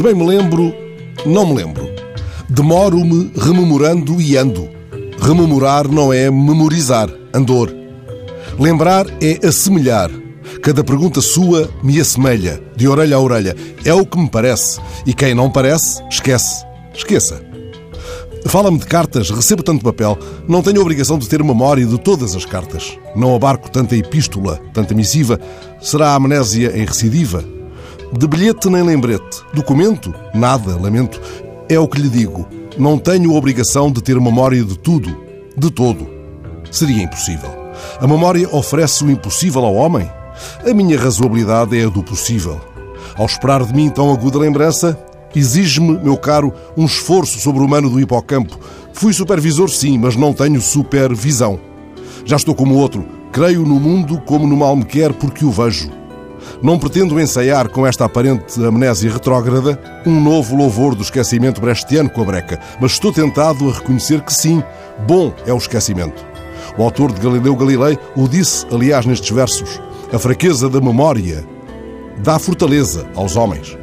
Se bem me lembro, não me lembro. Demoro-me rememorando e ando. Rememorar não é memorizar, andor. Lembrar é assemelhar. Cada pergunta sua me assemelha, de orelha a orelha. É o que me parece. E quem não parece, esquece. Esqueça. Fala-me de cartas, recebo tanto papel. Não tenho a obrigação de ter memória de todas as cartas. Não abarco tanta epístola, tanta missiva. Será a amnésia em recidiva? De bilhete nem lembrete. Documento? Nada, lamento. É o que lhe digo. Não tenho obrigação de ter memória de tudo. De todo. Seria impossível. A memória oferece o impossível ao homem? A minha razoabilidade é a do possível. Ao esperar de mim tão aguda lembrança, exige-me, meu caro, um esforço sobre-humano do hipocampo. Fui supervisor, sim, mas não tenho supervisão. Já estou como outro. Creio no mundo como no mal me quer porque o vejo. Não pretendo ensaiar com esta aparente amnésia retrógrada um novo louvor do esquecimento brechtiano com a breca, mas estou tentado a reconhecer que sim, bom é o esquecimento. O autor de Galileu Galilei o disse, aliás, nestes versos: a fraqueza da memória dá fortaleza aos homens.